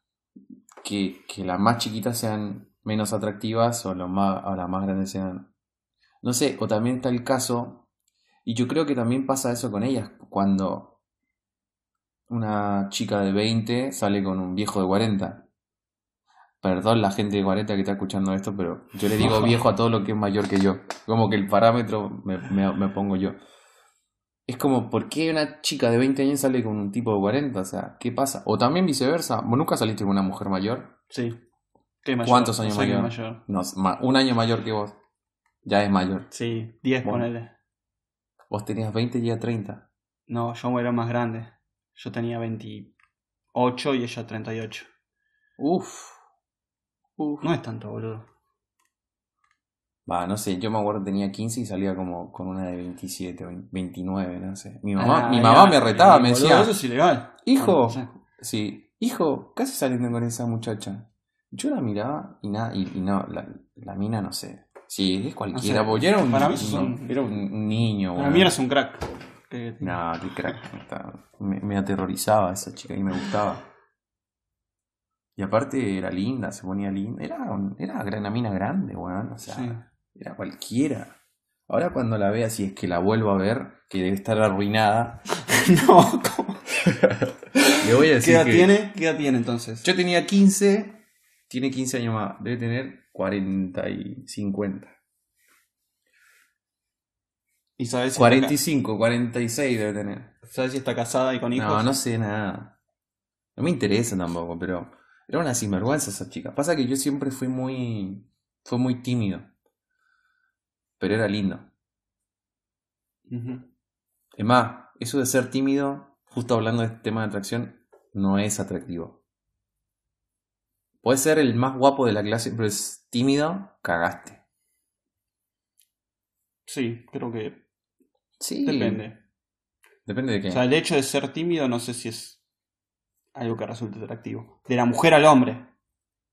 que, que las más chiquitas sean menos atractivas o, lo más, o las más grandes sean... No sé, o también está el caso, y yo creo que también pasa eso con ellas, cuando una chica de 20 sale con un viejo de 40. Perdón la gente de 40 que está escuchando esto, pero yo le digo viejo a todo lo que es mayor que yo. Como que el parámetro me, me- me pongo yo. Es como, ¿por qué una chica de 20 años sale con un tipo de 40? O sea, ¿qué pasa? O también viceversa. ¿Vos nunca saliste con una mujer mayor? Sí. ¿Qué mayor? ¿Cuántos años mayor? No, un año mayor que vos. Ya es mayor. Sí, 10 Bueno. ponele. Vos tenías 20 y ella 30. No, yo era más grande. Yo tenía 28 y ella 38. Uf. Uf. No es tanto, boludo. Va, no sé, yo me acuerdo que tenía 15 y salía como con una de 27 o 29, no sé. Mi mamá, Ah, mi ya, mamá me retaba, me decía, Eso es ilegal. hijo, sí, hijo, casi saliendo con esa muchacha. Yo la miraba y nada, y, y no, la, la mina no sé. Sí, es cualquiera, No sé, yo era un, para mí un- son- era un niño, Para mí eras un crack. No, qué crack. Me, me aterrorizaba esa chica y me gustaba. Y aparte era linda, se ponía linda. Era, era una mina grande, weón. O sea, Sí. era cualquiera. Ahora cuando la vea, si es que la vuelvo a ver, que debe estar arruinada, no, ¿cómo? le voy a ¿Qué decir edad que... tiene? ¿Qué edad tiene entonces? Yo tenía 15, tiene 15 años más, debe tener 40 y 50. ¿Y sabes si, 45, 46 debe tener. Está, sabes si está casada y con hijos? No, no sé nada. No me interesa tampoco, pero era una sinvergüenza esa chica. Pasa que yo siempre fui muy, fue muy tímido. Pero era lindo. Ujú. Es más, eso de ser tímido, justo hablando de este tema de atracción, no es atractivo. Puedes ser el más guapo de la clase, pero es tímido, cagaste. Sí, creo que Sí. depende. Depende de qué. O sea, el hecho de ser tímido no sé si es algo que resulte atractivo. De la mujer al hombre.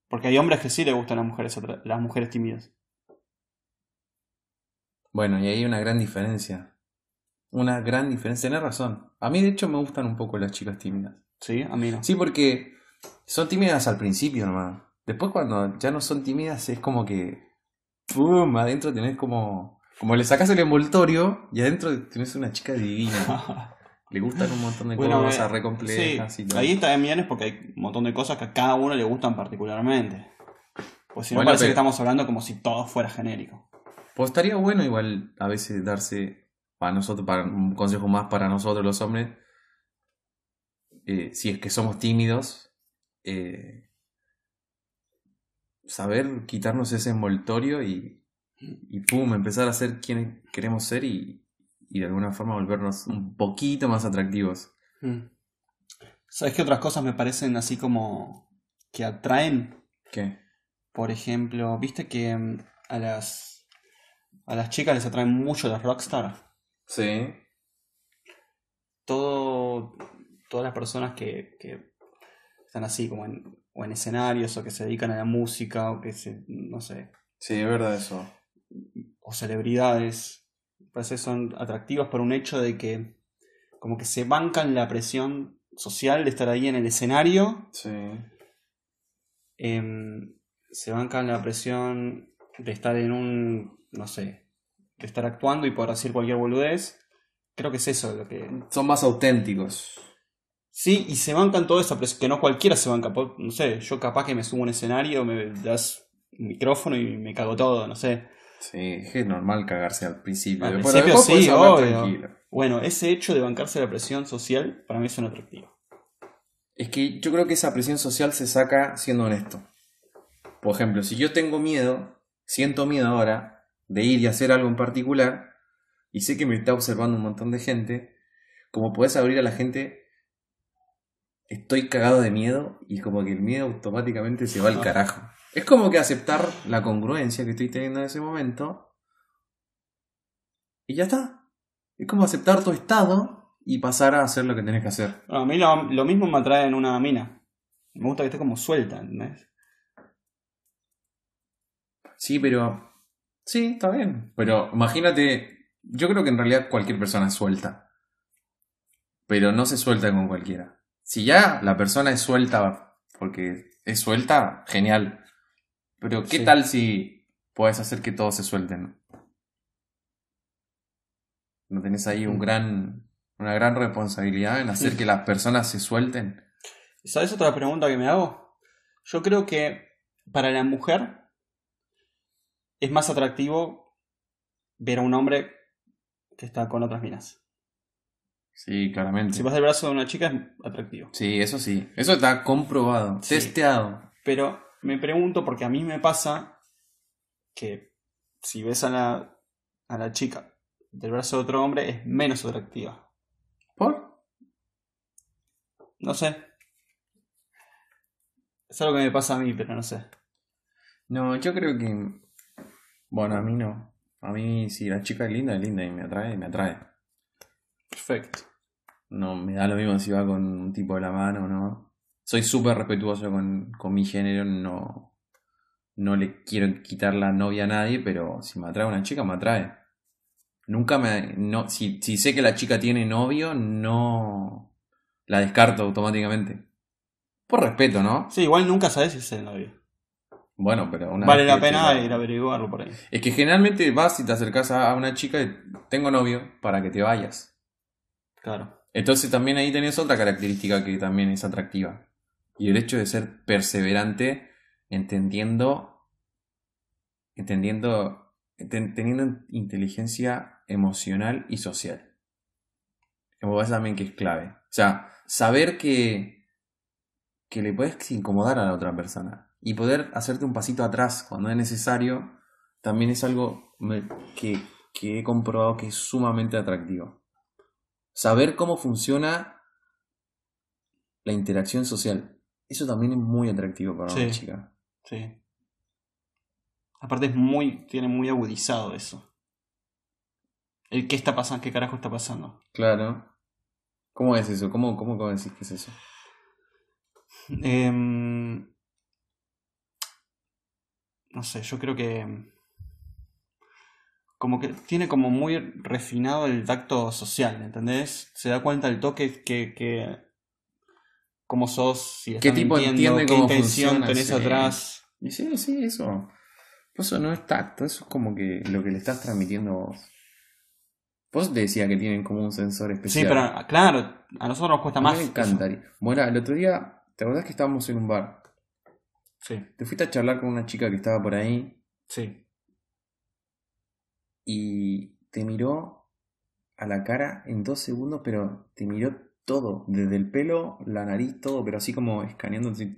Porque hay hombres que sí le gustan las mujeres, las mujeres tímidas. Bueno, y hay una gran diferencia. Una gran diferencia. Tenés razón. A mí, de hecho, me gustan un poco las chicas tímidas. Sí, a mí no. Sí, porque son tímidas al principio nomás. Después, cuando ya no son tímidas, es como que. ¡Pum! Adentro tenés como. Como le sacas el envoltorio y adentro tenés una chica divina. Le gustan un montón de Bueno, cosas eh, re complejas sí, y todo. ahí está bien es porque hay un montón de cosas que a cada uno le gustan particularmente. Pues si no Bueno, parece pero- que estamos hablando como si todo fuera genérico. Pues estaría bueno igual a veces darse para nosotros, para un consejo más para nosotros los hombres, eh, si es que somos tímidos, eh, saber quitarnos ese envoltorio y, y pum, empezar a ser quienes queremos ser y, y de alguna forma volvernos un poquito más atractivos. Mm. ¿Sabes qué otras cosas me parecen así como que atraen? ¿Qué? Por ejemplo, ¿viste que mm, a las a las chicas les atraen mucho los rockstar? Sí. Todo, todas las personas que, que están así como en, o en escenarios o que se dedican a la música o que se, no sé, Sí, es verdad eso. o celebridades, parece que son atractivas por un hecho de que como que se bancan la presión social de estar ahí en el escenario, Sí. em, se bancan la presión de estar en un, no sé, de estar actuando y poder decir cualquier boludez. Creo que es eso lo que... Son más auténticos. Sí, y se bancan toda esa presión, que no cualquiera se banca. No sé, yo capaz que me subo a un escenario, me das un micrófono y me cago todo, no sé. Sí, es normal cagarse al principio. Al Después- principio sí, podés obvio. tranquilo. Bueno, ese hecho de bancarse la presión social para mí es un atractivo. Es que yo creo que esa presión social se saca siendo honesto. Por ejemplo, si yo tengo miedo, siento miedo ahora de ir y hacer algo en particular, y sé que me está observando un montón de gente, como puedes abrir a la gente, estoy cagado de miedo y como que el miedo automáticamente se va al carajo. Es como que aceptar la congruencia que estoy teniendo en ese momento y ya está. Es como aceptar tu estado y pasar a hacer lo que tenés que hacer. Bueno, a mí lo, lo mismo me atrae en una mina. Me gusta que esté como suelta, ¿entendés? Sí, pero. Sí, está bien. Pero imagínate. Yo creo que en realidad cualquier persona es suelta. Pero no se suelta con cualquiera. Si ya la persona es suelta porque es suelta, genial. Pero ¿qué Sí. tal si puedes hacer que todos se suelten? ¿No tenés ahí un Mm. gran, una gran responsabilidad en hacer Sí. que las personas se suelten? ¿Sabes otra pregunta que me hago? Yo creo que para la mujer es más atractivo ver a un hombre que está con otras minas. Sí, claramente. Si vas del brazo de una chica es atractivo. Sí, eso sí. Eso está comprobado, Sí. testeado. Pero me pregunto, porque a mí me pasa que si ves a la, a la chica del brazo de otro hombre es menos atractiva. ¿Por? No sé. Es algo que me pasa a mí, pero no sé. No, yo creo que. Bueno, a mí no. A mí, si la chica es linda, es linda y me atrae, me atrae. Perfecto. No me da lo mismo si va con un tipo de la mano o no. Soy súper respetuoso con, con mi género, no. No le quiero quitar la novia a nadie, pero si me atrae una chica, me atrae. Nunca me. No, si, si sé que la chica tiene novio, no. La descarto automáticamente. Por respeto, ¿no? Sí, igual nunca sabes si es el novio. Bueno, pero una vale la te pena ir a averiguarlo por ahí. Es que generalmente vas y te acercas a a una chica y tengo novio para que te vayas. Claro. Entonces también ahí tenés otra característica que también es atractiva. Y el hecho de ser perseverante entendiendo, entendiendo, ten- teniendo inteligencia emocional y social. Como ves también que es clave. O sea, saber que, que le puedes incomodar a la otra persona y poder hacerte un pasito atrás cuando es necesario, también es algo que, que he comprobado que es sumamente atractivo. Saber cómo funciona la interacción social. Eso también es muy atractivo para Sí. una chica. Sí. Aparte es muy, tiene muy agudizado eso. El qué está pasando, qué carajo está pasando. Claro. ¿Cómo es eso? ¿Cómo, cómo, cómo decís que es eso? Em, no sé, yo creo que como que tiene como muy refinado el tacto social, ¿entendés? Se da cuenta el toque que, que cómo sos, si ¿Qué tipo entiende qué cómo intención funciona, tenés sí. atrás. Y sí, sí, eso. Eso no es tacto, eso es como que lo que le estás transmitiendo vos. Vos te decía que tienen como un sensor Sí, especial. pero claro, a nosotros nos cuesta A mí más. me eso. encantaría. Bueno, el otro día, ¿te acordás que estábamos en un bar? Sí, Te fuiste a charlar con una chica que estaba por ahí sí. Y te miró a la cara en dos segundos, pero te miró todo, desde el pelo, la nariz, todo, pero así como escaneando, así,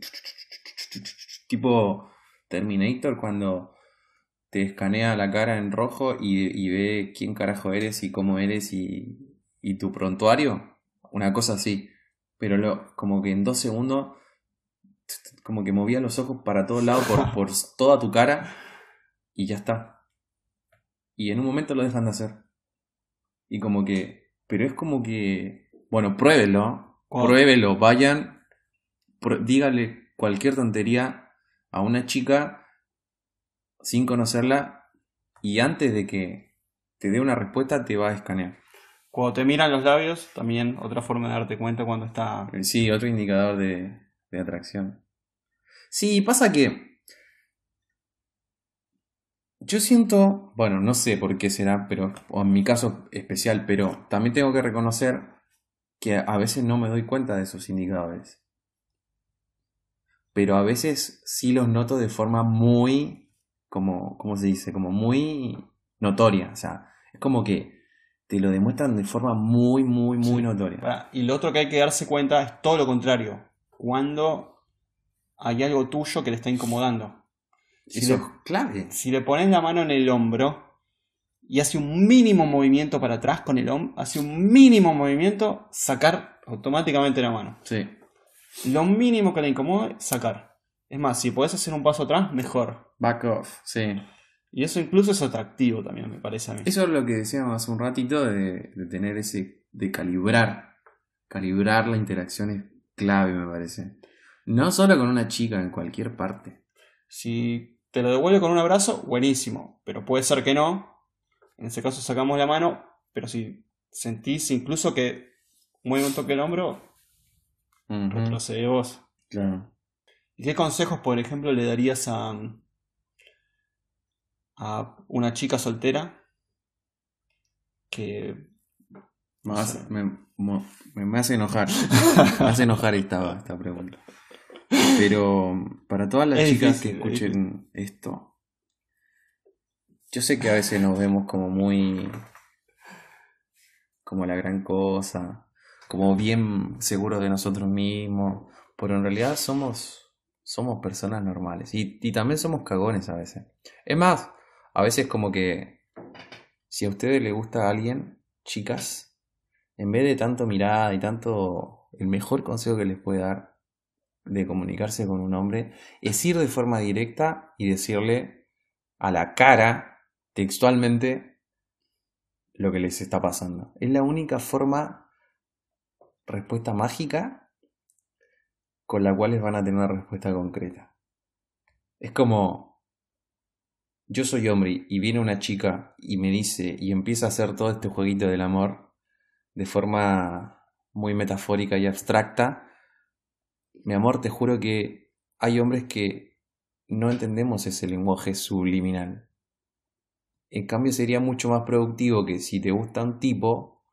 tipo Terminator cuando te escanea la cara en rojo y, y ve quién carajo eres y cómo eres y, y tu prontuario, una cosa así, pero lo, como que en dos segundos, como que movía los ojos para todos lados por, por toda tu cara y ya está. Y en un momento lo dejan de hacer. Y como que, pero es como que, bueno, pruébelo, pruébelo, vayan, pr- dígale cualquier tontería a una chica sin conocerla y antes de que te dé una respuesta te va a escanear. Cuando te miran los labios, también otra forma de darte cuenta cuando está. Sí, otro indicador de, de atracción. Sí, pasa que yo siento, bueno, no sé por qué será, pero o en mi caso especial, pero también tengo que reconocer que a veces no me doy cuenta de esos indicadores. Pero a veces sí los noto de forma muy, como, ¿cómo se dice? Como muy notoria. O sea, es como que te lo demuestran de forma muy, muy, muy Sí. notoria. Y lo otro que hay que darse cuenta es todo lo contrario. Cuando hay algo tuyo que le está incomodando. Si Eso le, es clave. si le pones la mano en el hombro y hace un mínimo movimiento para atrás con el hombro, hace un mínimo movimiento, sacar automáticamente la mano. Sí. Lo mínimo que le incomode, sacar. Es más, si podés hacer un paso atrás, mejor. Back off, sí. Y eso incluso es atractivo también, me parece a mí. Eso es lo que decíamos hace un ratito de, de tener ese, de calibrar. Calibrar la interacción es clave, me parece. No solo con una chica, en cualquier parte. Si te lo devuelve con un abrazo, buenísimo. Pero puede ser que no. En ese caso sacamos la mano. Pero si sentís incluso que mueve un toque el hombro, retrocede vos. Claro. ¿Y qué consejos, por ejemplo, le darías a, a una chica soltera que Me, hace, me, mo- me- me hace enojar. me hace enojar esta, esta pregunta. Pero para todas las Es chicas difícil, que es escuchen esto, yo sé que a veces nos vemos como muy. como la gran cosa, como bien seguros de nosotros mismos, pero en realidad somos. somos personas normales y, y también somos cagones a veces. Es más, a veces como que. si a ustedes les gusta a alguien, chicas, en vez de tanto mirada y tanto, el mejor consejo que les puede dar de comunicarse con un hombre es ir de forma directa y decirle a la cara, textualmente, lo que les está pasando. Es la única forma, respuesta mágica, con la cual les van a tener una respuesta concreta. Es como, yo soy hombre y viene una chica y me dice y empieza a hacer todo este jueguito del amor de forma muy metafórica y abstracta, mi amor, te juro que hay hombres que no entendemos ese lenguaje subliminal. En cambio sería mucho más productivo que si te gusta un tipo,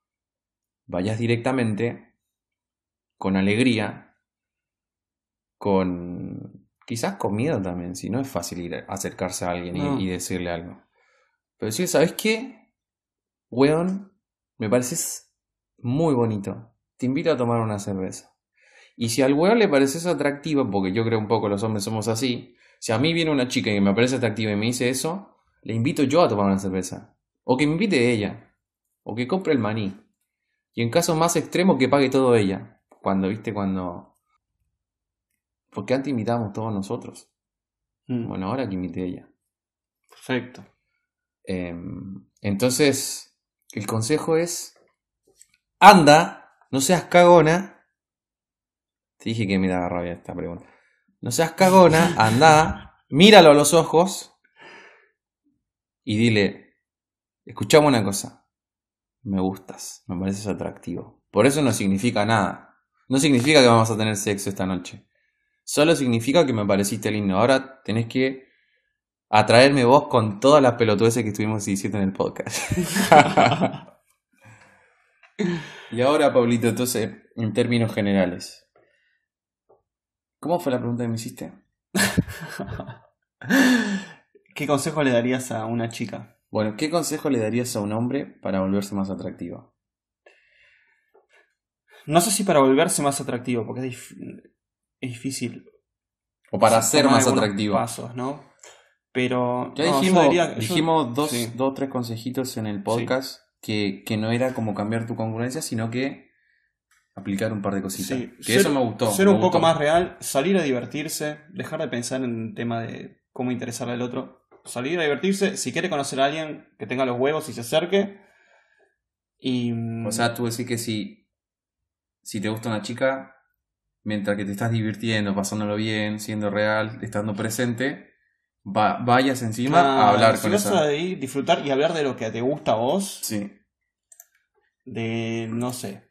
vayas directamente, con alegría, con quizás con miedo también, si no es fácil ir a acercarse a alguien y, decirle algo. Pero sí, ¿sabes qué? Weón, me pareces muy bonito. Te invito a tomar una cerveza. Y si al weón le pareces atractiva, porque yo creo un poco los hombres somos así, si a mí viene una chica y me parece atractiva y me dice eso, le invito yo a tomar una cerveza. O que me invite ella. O que compre el maní. Y en caso más extremo que pague todo ella. Cuando, viste, cuando... Porque antes invitábamos todos nosotros. Mm, Bueno, ahora que invite ella. Perfecto. Em, entonces, el consejo es, anda, no seas cagona. Te dije que me daba rabia esta pregunta. No seas cagona, anda, míralo a los ojos y dile, escuchame una cosa, me gustas, me pareces atractivo. Por eso no significa nada. No significa que vamos a tener sexo esta noche. Solo significa que me pareciste lindo. Ahora tenés que atraerme vos con todas las pelotudeces que estuvimos diciendo en el podcast. y ahora, Pablito, entonces, en términos generales. ¿Cómo fue la pregunta que me hiciste? ¿Qué consejo le darías a una chica? Bueno, ¿qué consejo le darías a un hombre para volverse más atractivo? No sé si para volverse más atractivo, porque es, dif- es difícil. O para ser más atractivo. Pasos, ¿no? Pero. Ya no, dijimos, diría- yo- dijimos dos, sí. dos, tres consejitos en el podcast que, que no era como cambiar tu congruencia, sino que aplicar un par de cositas. Sí, Que ser- eso me gustó. Ser un poco más real, salir a divertirse, dejar de pensar en el tema de cómo interesarle al otro. Salir a divertirse, si quiere conocer a alguien que tenga los huevos y se acerque. Y. O sea, tú decís que si, si te gusta una chica, mientras que te estás divirtiendo, pasándolo bien, siendo real, estando presente, va- vayas encima a hablar si con vas esa. a ir, disfrutar y hablar de lo que te gusta a vos, Sí, de, no sé,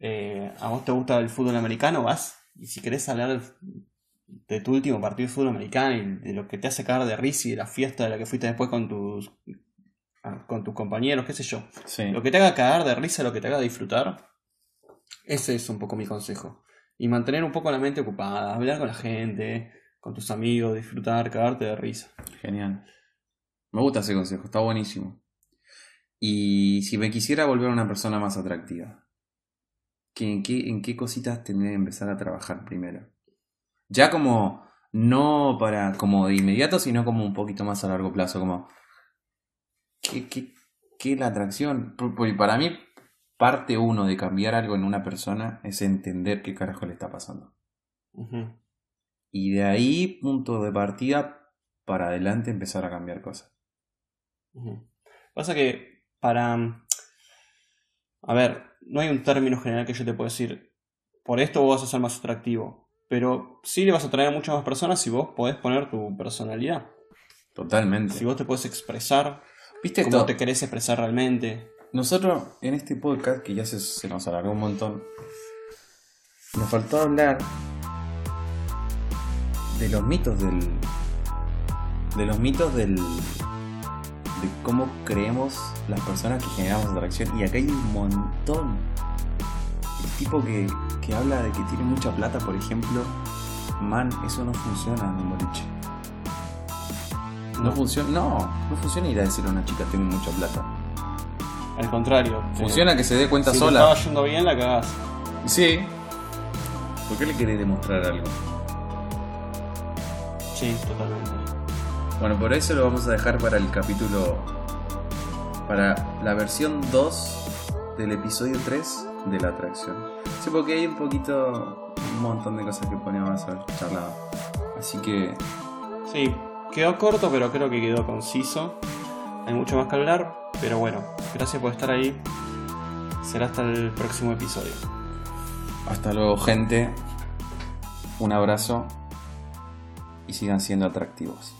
eh, a vos te gusta el fútbol americano, vas, y si querés hablar de tu último partido de fútbol americano y de lo que te hace cagar de risa y de la fiesta de la que fuiste después con tus, ah, con tus compañeros, qué sé yo, sí. lo que te haga cagar de risa, lo que te haga disfrutar, ese es un poco mi consejo. Y mantener un poco la mente ocupada, hablar con la gente, con tus amigos, disfrutar, cagarte de risa. Genial. Me gusta ese consejo, está buenísimo. Y si me quisiera volver una persona más atractiva, ¿qué, en, qué, ¿en qué cositas tendría que empezar a trabajar primero? Ya como, no para como de inmediato, sino como un poquito más a largo plazo, como, ¿qué, qué, qué es la atracción? Por- Porque para mí, parte uno de cambiar algo en una persona es entender qué carajo le está pasando. Y de ahí, punto de partida, para adelante empezar a cambiar cosas. Pasa que para... A ver, no hay un término general que yo te pueda decir, por esto vos vas a ser más atractivo, pero sí le vas a atraer a muchas más personas si vos podés poner tu personalidad, Totalmente. si vos te podés expresar, ¿Viste cómo esto? te querés expresar realmente. Nosotros en este podcast, que ya se, se nos alargó un montón, nos faltó hablar de los mitos del. de los mitos del. De cómo creemos las personas que generamos atracción. Y acá hay un montón. El tipo que, que habla de que tiene mucha plata, por ejemplo, man, eso no funciona en un boliche. No No. funciona, no, no funciona ir a decirle a una chica tengo mucha plata. Al contrario, Funciona que se dé cuenta si sola. estaba yendo bien, la cagás. Sí. ¿Por qué le querés demostrar algo? Sí, totalmente. Bueno, por eso lo vamos a dejar para el capítulo. Para la versión 2 del episodio 3 de la atracción. Sí, porque hay un poquito. Un montón de cosas que podríamos haber charlado. Así que. Sí, quedó corto, pero creo que quedó conciso. Hay mucho más que hablar, pero bueno, gracias por estar ahí. Será hasta el próximo episodio. Hasta luego, gente. Un abrazo. Y sigan siendo atractivos.